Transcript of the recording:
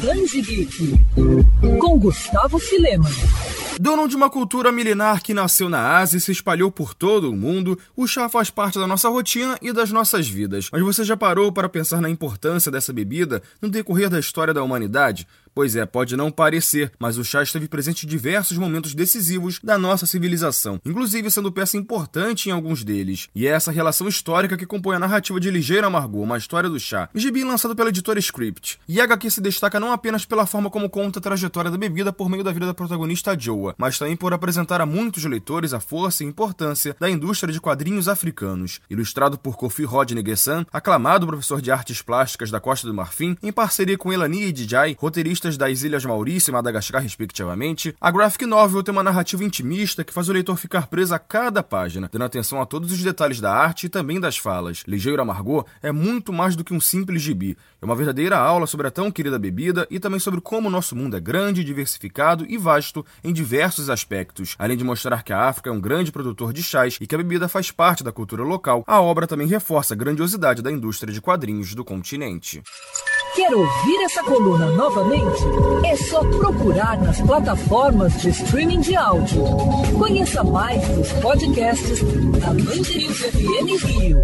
Danji Geek, com Gustavo Filema. Dono de uma cultura milenar que nasceu na Ásia e se espalhou por todo o mundo, o chá faz parte da nossa rotina e das nossas vidas. Mas você já parou para pensar na importância dessa bebida no decorrer da história da humanidade? Pois é, pode não parecer, mas o chá esteve presente em diversos momentos decisivos da nossa civilização, inclusive sendo peça importante em alguns deles. E é essa relação histórica que compõe a narrativa de Ligeiro Amargor, uma história do chá, gibi lançado pela editora Script. E a HQ se destaca não apenas pela forma como conta a trajetória da bebida por meio da vida da protagonista Joa, mas também por apresentar a muitos leitores a força e importância da indústria de quadrinhos africanos. Ilustrado por Kofi Rodney Gessan, aclamado professor de artes plásticas da Costa do Marfim, em parceria com Elani e Dijay, roteiristas das Ilhas Maurício e Madagascar, respectivamente, a graphic novel tem uma narrativa intimista que faz o leitor ficar preso a cada página, dando atenção a todos os detalhes da arte e também das falas. Ligeiro Amargor é muito mais do que um simples gibi. É uma verdadeira aula sobre a tão querida bebida e também sobre como o nosso mundo é grande, diversificado e vasto em diversos aspectos. Além de mostrar que a África é um grande produtor de chás e que a bebida faz parte da cultura local, a obra também reforça a grandiosidade da indústria de quadrinhos do continente. Quer ouvir essa coluna novamente? É só procurar nas plataformas de streaming de áudio. Conheça mais dos podcasts da Mandirinhos FM Rio.